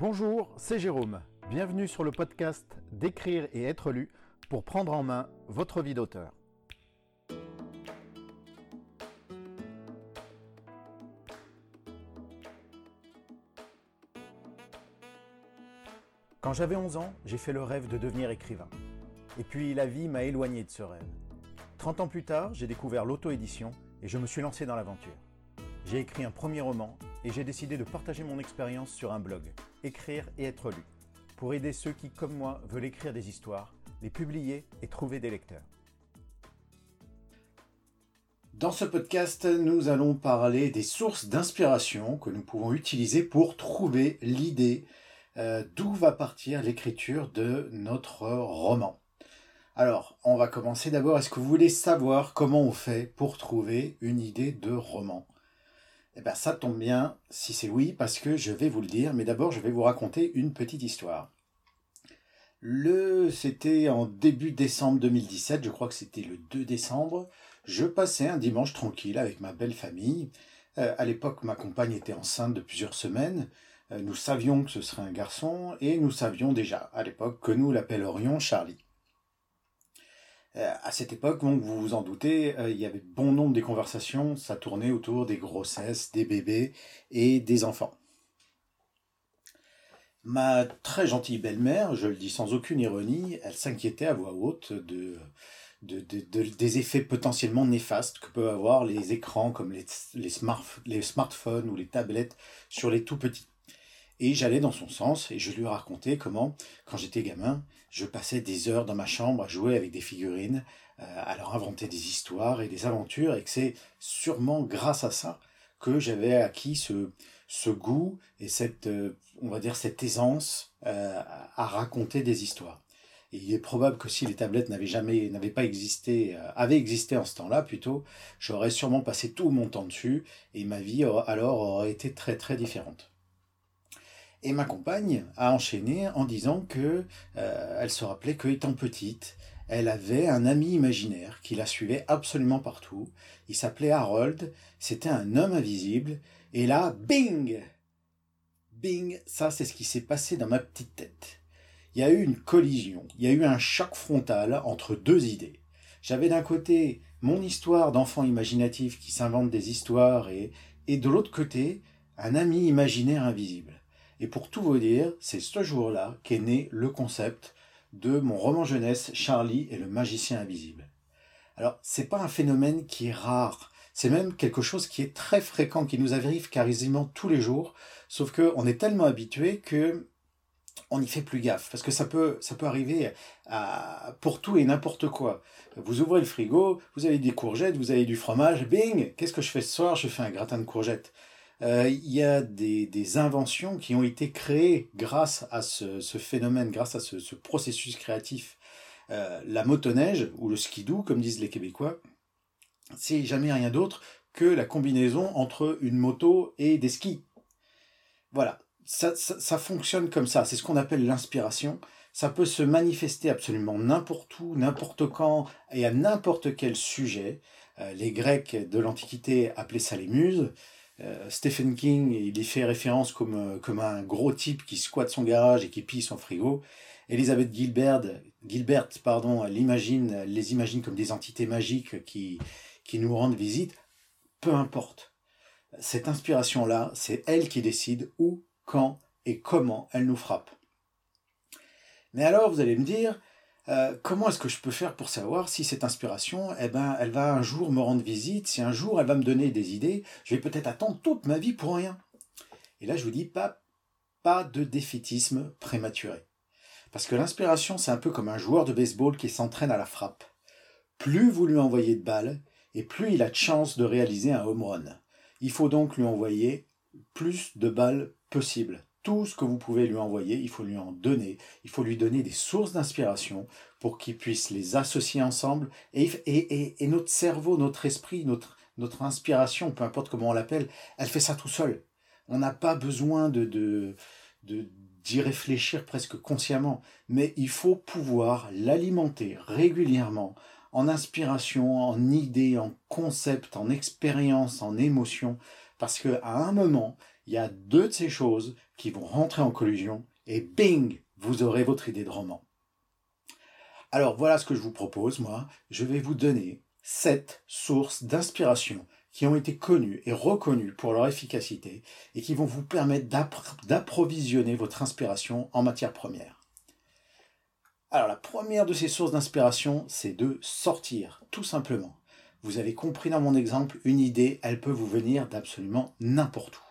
Bonjour, c'est Jérôme. Bienvenue sur le podcast D'écrire et être lu pour prendre en main votre vie d'auteur. Quand j'avais 11 ans, j'ai fait le rêve de devenir écrivain. Et puis la vie m'a éloigné de ce rêve. 30 ans plus tard, j'ai découvert l'auto-édition et je me suis lancé dans l'aventure. J'ai écrit un premier roman et j'ai décidé de partager mon expérience sur un blog, Écrire et être lu, pour aider ceux qui, comme moi, veulent écrire des histoires, les publier et trouver des lecteurs. Dans ce podcast, nous allons parler des sources d'inspiration que nous pouvons utiliser pour trouver l'idée euh, d'où va partir l'écriture de notre roman. Alors, on va commencer d'abord. Est-ce que vous voulez savoir comment on fait pour trouver une idée de roman? Eh bien, ça tombe bien si c'est oui, parce que je vais vous le dire, mais d'abord, je vais vous raconter une petite histoire. Le, c'était en début décembre 2017, je crois que c'était le 2 décembre. Je passais un dimanche tranquille avec ma belle famille. Euh, à l'époque, ma compagne était enceinte de plusieurs semaines. Euh, nous savions que ce serait un garçon et nous savions déjà à l'époque que nous l'appellerions Charlie. Euh, à cette époque, vous vous en doutez, euh, il y avait bon nombre des conversations, ça tournait autour des grossesses, des bébés et des enfants. Ma très gentille belle-mère, je le dis sans aucune ironie, elle s'inquiétait à voix haute de, des effets potentiellement néfastes que peuvent avoir les écrans comme les smartphones ou les tablettes sur les tout petits. Et j'allais dans son sens et je lui racontais comment, quand j'étais gamin, je passais des heures dans ma chambre à jouer avec des figurines, euh, à leur inventer des histoires et des aventures, et que c'est sûrement grâce à ça que j'avais acquis ce, goût et cette, euh, on va dire, cette aisance euh, à raconter des histoires. Et il est probable que si les tablettes n'avaient jamais, n'avaient pas existé, avaient existé en ce temps-là plutôt, j'aurais sûrement passé tout mon temps dessus et ma vie alors aurait été très très différente. Et ma compagne a enchaîné en disant que euh, elle se rappelait que étant petite, elle avait un ami imaginaire qui la suivait absolument partout. Il s'appelait Harold, c'était un homme invisible. Et là, bing Bing, ça c'est ce qui s'est passé dans ma petite tête. Il y a eu une collision, il y a eu un choc frontal entre deux idées. J'avais d'un côté mon histoire d'enfant imaginatif qui s'invente des histoires et, et de l'autre côté un ami imaginaire invisible. Et pour tout vous dire, c'est ce jour-là qu'est né le concept de mon roman jeunesse Charlie et le magicien invisible. Alors, c'est pas un phénomène qui est rare, c'est même quelque chose qui est très fréquent, qui nous arrive quasiment tous les jours, sauf que on est tellement habitué que on n'y fait plus gaffe parce que ça peut arriver pour tout et n'importe quoi. Vous ouvrez le frigo, vous avez des courgettes, vous avez du fromage, bing, qu'est-ce que je fais ce soir? Je fais un gratin de courgettes. Euh, il y a des, inventions qui ont été créées grâce à ce, phénomène, grâce à ce, processus créatif. Euh, la motoneige, ou le skidoo, comme disent les Québécois, c'est jamais rien d'autre que la combinaison entre une moto et des skis. Voilà, ça, fonctionne comme ça, c'est ce qu'on appelle l'inspiration. Ça peut se manifester absolument n'importe où, n'importe quand et à n'importe quel sujet. Euh, les Grecs de l'Antiquité appelaient ça les muses. Euh, Stephen King, il y fait référence comme, euh, comme un gros type qui squatte son garage et qui pille son frigo. Elisabeth Gilbert, Gilbert pardon, les imagine comme des entités magiques qui, qui nous rendent visite. Peu importe. Cette inspiration-là, c'est elle qui décide où, quand et comment elle nous frappe. Mais alors, vous allez me dire, euh, comment est-ce que je peux faire pour savoir si cette inspiration, eh ben, elle va un jour me rendre visite, si un jour elle va me donner des idées, je vais peut-être attendre toute ma vie pour rien? Et là, je vous dis pas, pas de défaitisme prématuré. Parce que l'inspiration, c'est un peu comme un joueur de baseball qui s'entraîne à la frappe. Plus vous lui envoyez de balles, et plus il a de chances de réaliser un home run. Il faut donc lui envoyer plus de balles possible tout ce que vous pouvez lui envoyer, il faut lui en donner, il faut lui donner des sources d'inspiration pour qu'il puisse les associer ensemble. Et, et, et, notre cerveau, notre esprit, notre, notre inspiration, peu importe comment on l'appelle, elle fait ça tout seul. On n'a pas besoin de, de, d'y réfléchir presque consciemment, mais il faut pouvoir l'alimenter régulièrement en inspiration, en idées, en concepts, en expérience, en émotions, parce qu'à un moment, il y a deux de ces choses qui vont rentrer en collusion et bing, vous aurez votre idée de roman. Alors voilà ce que je vous propose, moi. Je vais vous donner sept sources d'inspiration qui ont été connues et reconnues pour leur efficacité et qui vont vous permettre d'approvisionner votre inspiration en matière première. Alors la première de ces sources d'inspiration, c'est de sortir, tout simplement. Vous avez compris dans mon exemple, une idée, elle peut vous venir d'absolument n'importe où.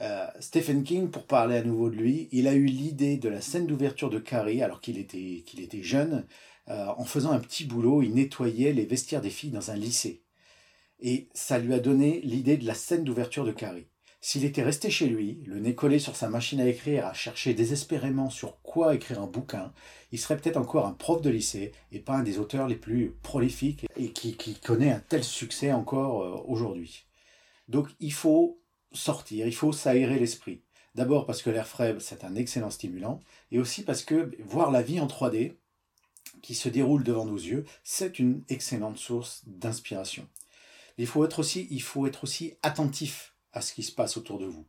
Euh, Stephen King, pour parler à nouveau de lui, il a eu l'idée de la scène d'ouverture de Carrie alors qu'il était, était jeune. Euh, en faisant un petit boulot, il nettoyait les vestiaires des filles dans un lycée. Et ça lui a donné l'idée de la scène d'ouverture de Carrie. S'il était resté chez lui, le nez collé sur sa machine à écrire, à chercher désespérément sur quoi écrire un bouquin, il serait peut-être encore un prof de lycée et pas un des auteurs les plus prolifiques et qui, qui connaît un tel succès encore euh, aujourd'hui. Donc il faut sortir, il faut s'aérer l'esprit. D'abord parce que l'air frais, c'est un excellent stimulant, et aussi parce que voir la vie en 3D, qui se déroule devant nos yeux, c'est une excellente source d'inspiration. Il faut être aussi, il faut être aussi attentif à ce qui se passe autour de vous.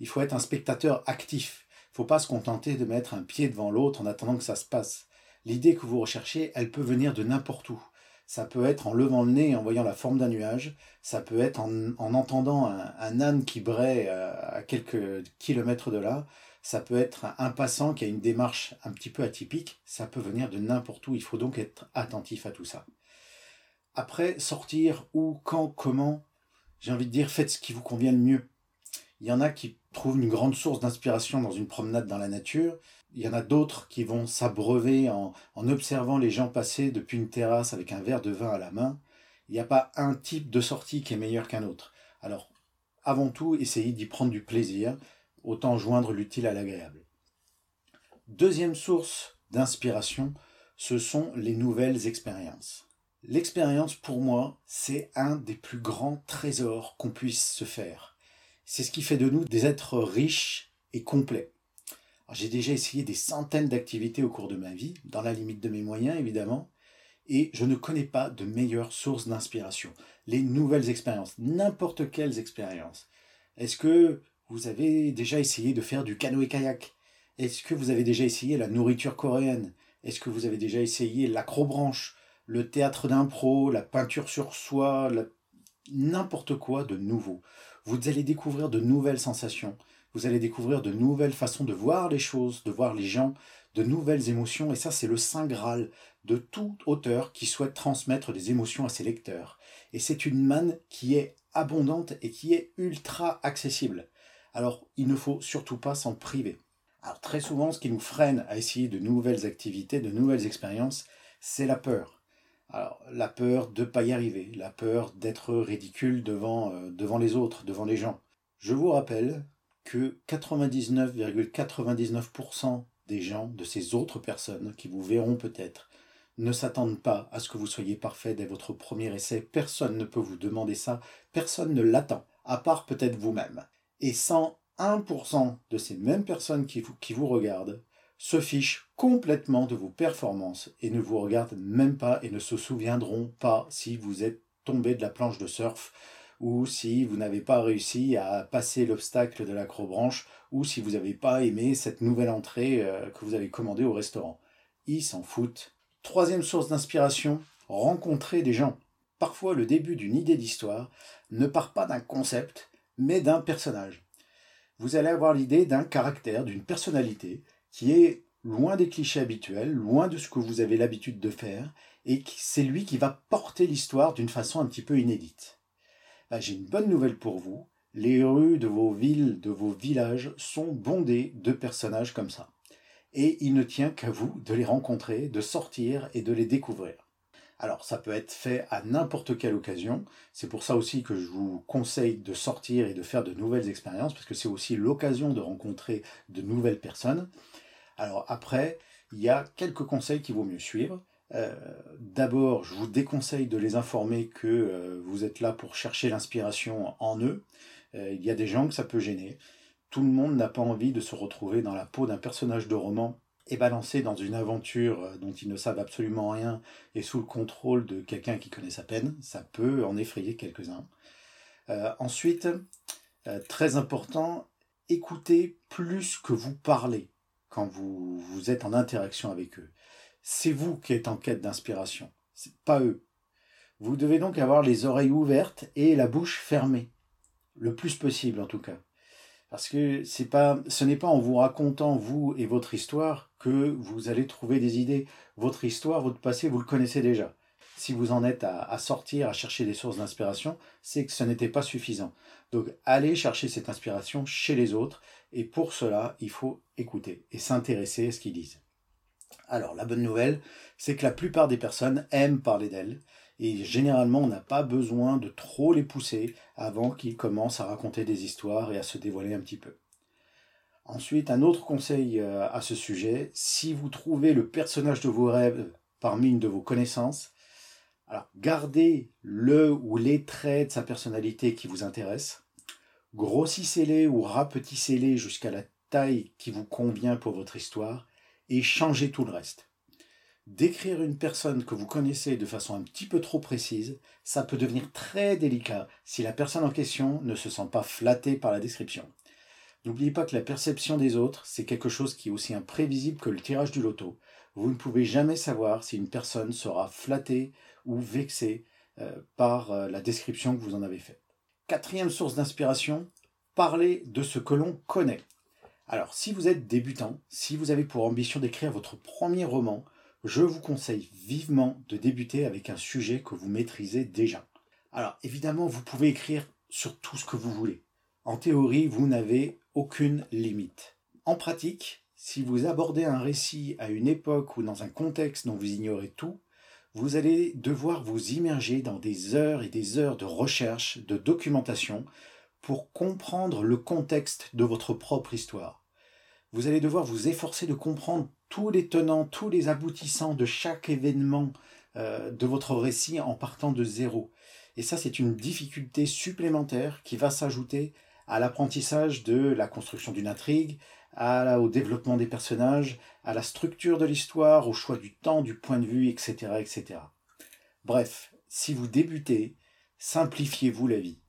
Il faut être un spectateur actif. Il ne faut pas se contenter de mettre un pied devant l'autre en attendant que ça se passe. L'idée que vous recherchez, elle peut venir de n'importe où. Ça peut être en levant le nez et en voyant la forme d'un nuage. Ça peut être en, entendant un, âne qui braie euh, à quelques kilomètres de là. Ça peut être un passant qui a une démarche un petit peu atypique. Ça peut venir de n'importe où. Il faut donc être attentif à tout ça. Après, sortir où, quand, comment, j'ai envie de dire, faites ce qui vous convient le mieux. Il y en a qui trouvent une grande source d'inspiration dans une promenade dans la nature. Il y en a d'autres qui vont s'abreuver en, observant les gens passer depuis une terrasse avec un verre de vin à la main. Il n'y a pas un type de sortie qui est meilleur qu'un autre. Alors, avant tout, essayez d'y prendre du plaisir, autant joindre l'utile à l'agréable. Deuxième source d'inspiration, ce sont les nouvelles expériences. L'expérience, pour moi, c'est un des plus grands trésors qu'on puisse se faire. C'est ce qui fait de nous des êtres riches et complets. J'ai déjà essayé des centaines d'activités au cours de ma vie, dans la limite de mes moyens évidemment, et je ne connais pas de meilleure source d'inspiration. Les nouvelles expériences, n'importe quelles expériences. Est-ce que vous avez déjà essayé de faire du canoë-kayak? Est-ce que vous avez déjà essayé la nourriture coréenne? Est-ce que vous avez déjà essayé l'acrobranche, le théâtre d'impro, la peinture sur soie, n'importe quoi de nouveau? Vous allez découvrir de nouvelles sensations, vous allez découvrir de nouvelles façons de voir les choses, de voir les gens, de nouvelles émotions, et ça c'est le saint graal de tout auteur qui souhaite transmettre des émotions à ses lecteurs. Et c'est une manne qui est abondante et qui est ultra accessible. Alors il ne faut surtout pas s'en priver. Alors très souvent ce qui nous freine à essayer de nouvelles activités, de nouvelles expériences, c'est la peur. Alors la peur de ne pas y arriver, la peur d'être ridicule devant, euh, devant les autres, devant les gens. Je vous rappelle que 99,99% des gens, de ces autres personnes qui vous verront peut-être, ne s'attendent pas à ce que vous soyez parfait dès votre premier essai. Personne ne peut vous demander ça, personne ne l'attend, à part peut-être vous-même. Et 101% de ces mêmes personnes qui vous, regardent se fichent complètement de vos performances et ne vous regardent même pas et ne se souviendront pas si vous êtes tombé de la planche de surf ou si vous n'avez pas réussi à passer l'obstacle de l'acrobranche, ou si vous n'avez pas aimé cette nouvelle entrée euh, que vous avez commandée au restaurant. Ils s'en foutent. Troisième source d'inspiration, rencontrer des gens. Parfois, le début d'une idée d'histoire ne part pas d'un concept, mais d'un personnage. Vous allez avoir l'idée d'un caractère, d'une personnalité, qui est loin des clichés habituels, loin de ce que vous avez l'habitude de faire, et c'est lui qui va porter l'histoire d'une façon un petit peu inédite. Ah, j'ai une bonne nouvelle pour vous. Les rues de vos villes, de vos villages sont bondées de personnages comme ça. Et il ne tient qu'à vous de les rencontrer, de sortir et de les découvrir. Alors ça peut être fait à n'importe quelle occasion. C'est pour ça aussi que je vous conseille de sortir et de faire de nouvelles expériences, parce que c'est aussi l'occasion de rencontrer de nouvelles personnes. Alors après, il y a quelques conseils qu'il vaut mieux suivre. Euh, d'abord, je vous déconseille de les informer que euh, vous êtes là pour chercher l'inspiration en eux. Euh, il y a des gens que ça peut gêner. Tout le monde n'a pas envie de se retrouver dans la peau d'un personnage de roman et balancé dans une aventure dont ils ne savent absolument rien et sous le contrôle de quelqu'un qui connaît sa peine. Ça peut en effrayer quelques-uns. ensuite, très important, écoutez plus que vous parlez quand vous, vous êtes en interaction avec eux. C'est vous qui êtes en quête d'inspiration, pas eux. Vous devez donc avoir les oreilles ouvertes et la bouche fermée, le plus possible en tout cas. Parce que pas, ce n'est pas en vous racontant vous et votre histoire que vous allez trouver des idées. Votre histoire, votre passé, vous le connaissez déjà. Si vous en êtes à, à sortir, à chercher des sources d'inspiration, c'est que ce n'était pas suffisant. Donc allez chercher cette inspiration chez les autres et pour cela, il faut écouter et s'intéresser à ce qu'ils disent. Alors la bonne nouvelle, c'est que la plupart des personnes aiment parler d'elles. Et généralement, on n'a pas besoin de trop les pousser avant qu'ils commencent à raconter des histoires et à se dévoiler un petit peu. Ensuite, un autre conseil euh, à ce sujet, si vous trouvez le personnage de vos rêves parmi une de vos connaissances, alors gardez le ou les traits de sa personnalité qui vous intéressent, grossissez-les ou rapetissez-les jusqu'à la taille qui vous convient pour votre histoire et changez tout le reste. Décrire une personne que vous connaissez de façon un petit peu trop précise, ça peut devenir très délicat si la personne en question ne se sent pas flattée par la description. N'oubliez pas que la perception des autres, c'est quelque chose qui est aussi imprévisible que le tirage du loto. Vous ne pouvez jamais savoir si une personne sera flattée ou vexée euh, par euh, la description que vous en avez faite. Quatrième source d'inspiration, parlez de ce que l'on connaît. Alors, si vous êtes débutant, si vous avez pour ambition d'écrire votre premier roman, je vous conseille vivement de débuter avec un sujet que vous maîtrisez déjà. Alors évidemment, vous pouvez écrire sur tout ce que vous voulez. En théorie, vous n'avez aucune limite. En pratique, si vous abordez un récit à une époque ou dans un contexte dont vous ignorez tout, vous allez devoir vous immerger dans des heures et des heures de recherche, de documentation, pour comprendre le contexte de votre propre histoire. Vous allez devoir vous efforcer de comprendre tous les tenants, tous les aboutissants de chaque événement euh, de votre récit en partant de zéro. Et ça, c'est une difficulté supplémentaire qui va s'ajouter à l'apprentissage de la construction d'une intrigue, au développement des personnages, à la structure de l'histoire, au choix du temps, du point de vue, etc., etc. Bref, si vous débutez, simplifiez-vous la vie.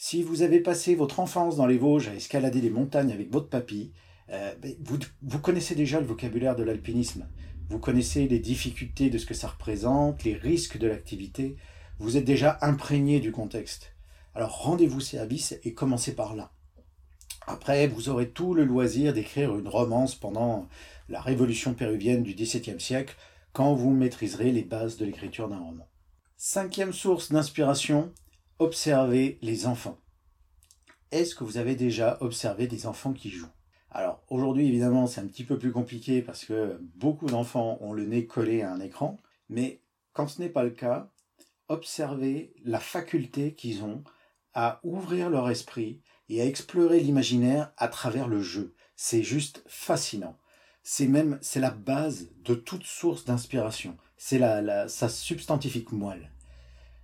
Si vous avez passé votre enfance dans les Vosges à escalader les montagnes avec votre papy, euh, vous, vous, connaissez déjà le vocabulaire de l'alpinisme. Vous connaissez les difficultés de ce que ça représente, les risques de l'activité. Vous êtes déjà imprégné du contexte. Alors rendez-vous service et commencez par là. Après, vous aurez tout le loisir d'écrire une romance pendant la révolution péruvienne du XVIIe siècle, quand vous maîtriserez les bases de l'écriture d'un roman. Cinquième source d'inspiration, observez les enfants. Est-ce que vous avez déjà observé des enfants qui jouent? Alors aujourd'hui, évidemment, c'est un petit peu plus compliqué parce que beaucoup d'enfants ont le nez collé à un écran, mais quand ce n'est pas le cas, observez la faculté qu'ils ont à ouvrir leur esprit et à explorer l'imaginaire à travers le jeu. C'est juste fascinant. C'est même c'est la base de toute source d'inspiration. C'est la, la, sa substantifique moelle.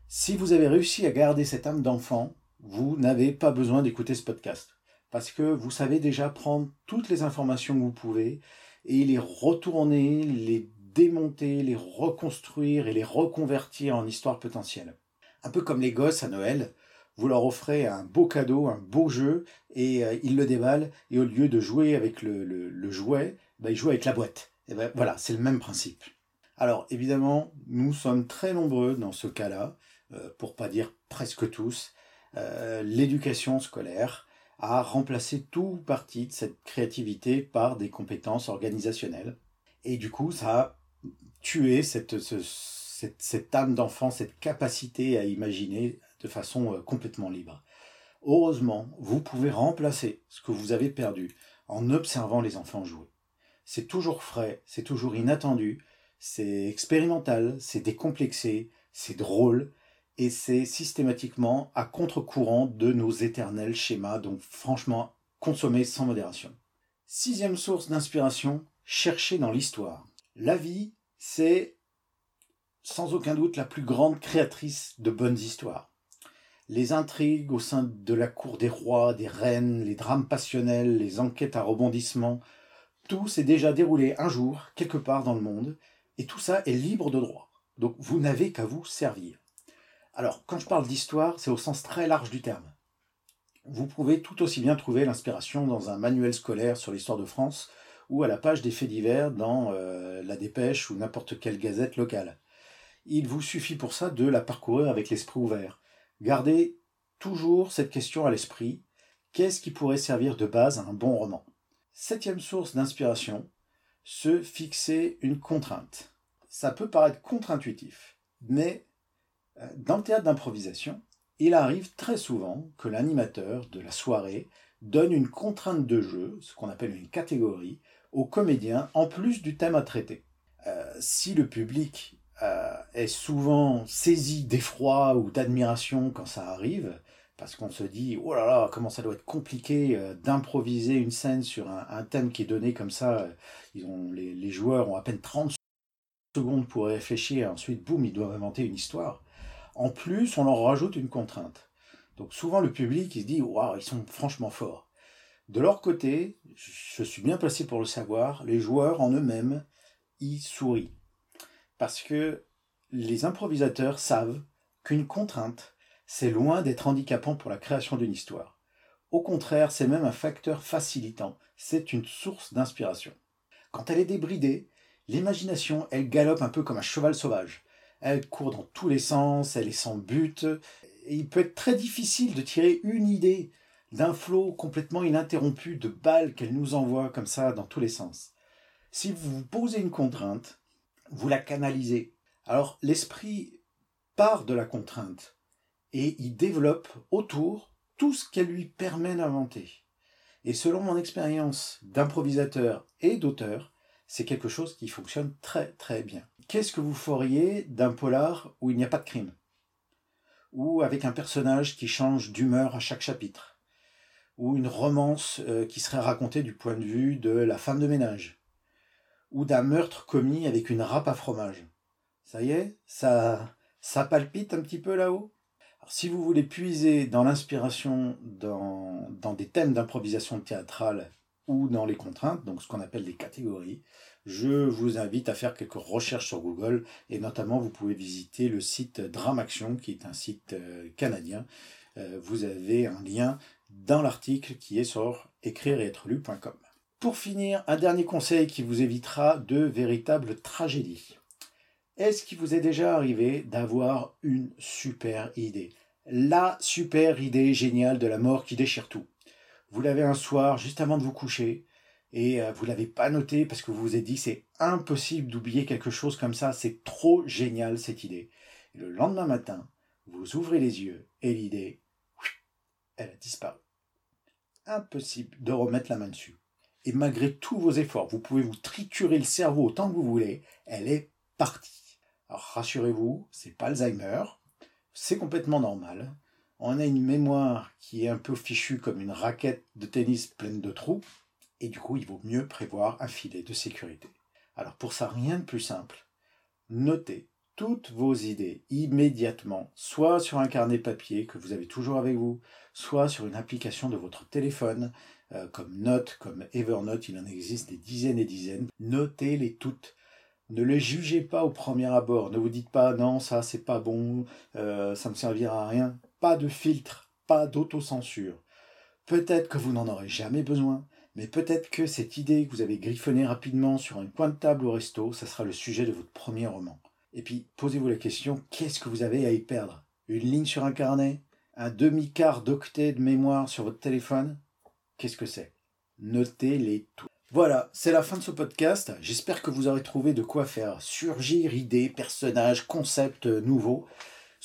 Si vous avez réussi à garder cette âme d'enfant, vous n'avez pas besoin d'écouter ce podcast parce que vous savez déjà prendre toutes les informations que vous pouvez et les retourner, les démonter, les reconstruire et les reconvertir en histoire potentielle. Un peu comme les gosses à Noël, vous leur offrez un beau cadeau, un beau jeu, et euh, ils le déballent, et au lieu de jouer avec le, le, jouet, bah, ils jouent avec la boîte. Et ben, voilà, c'est le même principe. Alors évidemment, nous sommes très nombreux dans ce cas-là, pour pas dire presque tous, euh, l'éducation scolaire à remplacer tout partie de cette créativité par des compétences organisationnelles. Et du coup, ça a tué cette, cette, cette âme d'enfant, cette capacité à imaginer de façon euh, complètement libre. Heureusement, vous pouvez remplacer ce que vous avez perdu en observant les enfants jouer. C'est toujours frais, c'est toujours inattendu, c'est expérimental, c'est décomplexé, c'est drôle, et c'est systématiquement à contre-courant de nos éternels schémas, donc franchement, consommer sans modération. Sixième source d'inspiration, chercher dans l'histoire. La vie, c'est sans aucun doute la plus grande créatrice de bonnes histoires. Les intrigues au sein de la cour des rois, des reines, les drames passionnels, les enquêtes à rebondissement, tout s'est déjà déroulé un jour, quelque part dans le monde, et tout ça est libre de droit. Donc vous n'avez qu'à vous servir. Alors, quand je parle d'histoire, c'est au sens très large du terme. Vous pouvez tout aussi bien trouver l'inspiration dans un manuel scolaire sur l'histoire de France ou à la page des faits divers dans euh, La Dépêche ou n'importe quelle gazette locale. Il vous suffit pour ça de la parcourir avec l'esprit ouvert. Gardez toujours cette question à l'esprit. Qu'est-ce qui pourrait servir de base à un bon roman? Septième source d'inspiration, se fixer une contrainte. Ça peut paraître contre-intuitif, mais dans le théâtre d'improvisation, il arrive très souvent que l'animateur de la soirée donne une contrainte de jeu, ce qu'on appelle une catégorie, aux comédiens en plus du thème à traiter. Euh, si le public euh, est souvent saisi d'effroi ou d'admiration quand ça arrive, parce qu'on se dit oh là là comment ça doit être compliqué euh, d'improviser une scène sur un, thème qui est donné comme ça ils ont les, les, joueurs ont à peine 30 secondes pour réfléchir ensuite boum ils doivent inventer une histoire. En plus on leur rajoute une contrainte. Donc souvent le public il se dit waouh ils sont franchement forts. De leur côté je suis bien placé pour le savoir les joueurs en eux-mêmes y sourient. Parce que les improvisateurs savent qu'une contrainte c'est loin d'être handicapant pour la création d'une histoire. Au contraire, c'est même un facteur facilitant, c'est une source d'inspiration. Quand elle est débridée, l'imagination, elle galope un peu comme un cheval sauvage. Elle court dans tous les sens, elle est sans but, et il peut être très difficile de tirer une idée d'un flot complètement ininterrompu de balles qu'elle nous envoie comme ça dans tous les sens. Si vous vous posez une contrainte, vous la canalisez. Alors l'esprit part de la contrainte, et il développe autour tout ce qu'elle lui permet d'inventer. Et selon mon expérience d'improvisateur et d'auteur, c'est quelque chose qui fonctionne très très bien. Qu'est-ce que vous feriez d'un polar où il n'y a pas de crime? Ou avec un personnage qui change d'humeur à chaque chapitre? Ou une romance euh, qui serait racontée du point de vue de la femme de ménage? Ou d'un meurtre commis avec une râpe à fromage? Ça y est Ça, ça palpite un petit peu là-haut? Si vous voulez puiser dans l'inspiration dans, dans, des thèmes d'improvisation théâtrale ou dans les contraintes, donc ce qu'on appelle des catégories, je vous invite à faire quelques recherches sur Google et notamment vous pouvez visiter le site Dramaction qui est un site euh, canadien. Euh, vous avez un lien dans l'article qui est sur écrire et être lu.com. Pour finir, un dernier conseil qui vous évitera de véritables tragédies. Est-ce qu'il vous est déjà arrivé d'avoir une super idée? La super idée géniale de la mort qui déchire tout. Vous l'avez un soir juste avant de vous coucher et euh, vous l'avez pas noté parce que vous vous êtes dit c'est impossible d'oublier quelque chose comme ça, c'est trop génial cette idée. Et le lendemain matin, vous ouvrez les yeux et l'idée, elle a disparu. Impossible de remettre la main dessus. Et malgré tous vos efforts, vous pouvez vous triturer le cerveau autant que vous voulez, elle est partie. Alors rassurez-vous, c'est pas Alzheimer, c'est complètement normal. On a une mémoire qui est un peu fichue comme une raquette de tennis pleine de trous, et du coup il vaut mieux prévoir un filet de sécurité. Alors pour ça, rien de plus simple. Notez toutes vos idées immédiatement, soit sur un carnet papier que vous avez toujours avec vous, soit sur une application de votre téléphone, euh, comme Note, comme Evernote, il en existe des dizaines et dizaines. Notez-les toutes. Ne les jugez pas au premier abord. Ne vous dites pas non, ça c'est pas bon, euh, ça ne me servira à rien. Pas de filtre, pas d'autocensure. Peut-être que vous n'en aurez jamais besoin, mais peut-être que cette idée que vous avez griffonnée rapidement sur un coin de table au resto, ça sera le sujet de votre premier roman. Et puis, posez-vous la question, qu'est-ce que vous avez à y perdre? Une ligne sur un carnet? Un demi-quart d'octet de mémoire sur votre téléphone? Qu'est-ce que c'est? Notez-les tous. Voilà, c'est la fin de ce podcast. J'espère que vous aurez trouvé de quoi faire surgir idées, personnages, concepts nouveaux.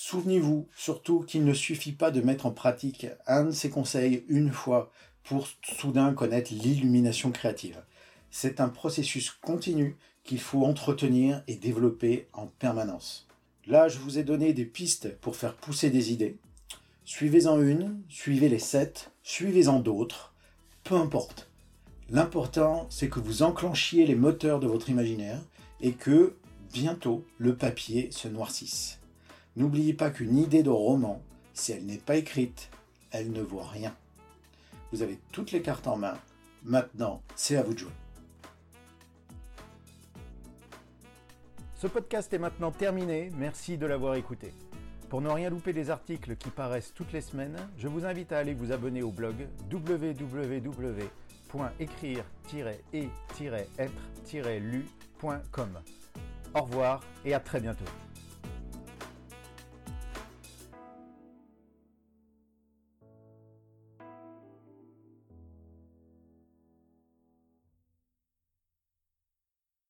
Souvenez-vous surtout qu'il ne suffit pas de mettre en pratique un de ces conseils une fois pour soudain connaître l'illumination créative. C'est un processus continu qu'il faut entretenir et développer en permanence. Là, je vous ai donné des pistes pour faire pousser des idées. Suivez-en une, suivez les sept, suivez-en d'autres, peu importe. L'important, c'est que vous enclenchiez les moteurs de votre imaginaire et que bientôt le papier se noircisse. N'oubliez pas qu'une idée de roman, si elle n'est pas écrite, elle ne vaut rien. Vous avez toutes les cartes en main. Maintenant, c'est à vous de jouer. Ce podcast est maintenant terminé. Merci de l'avoir écouté. Pour ne rien louper des articles qui paraissent toutes les semaines, je vous invite à aller vous abonner au blog www.écrire-et-être-lu.com. Au revoir et à très bientôt.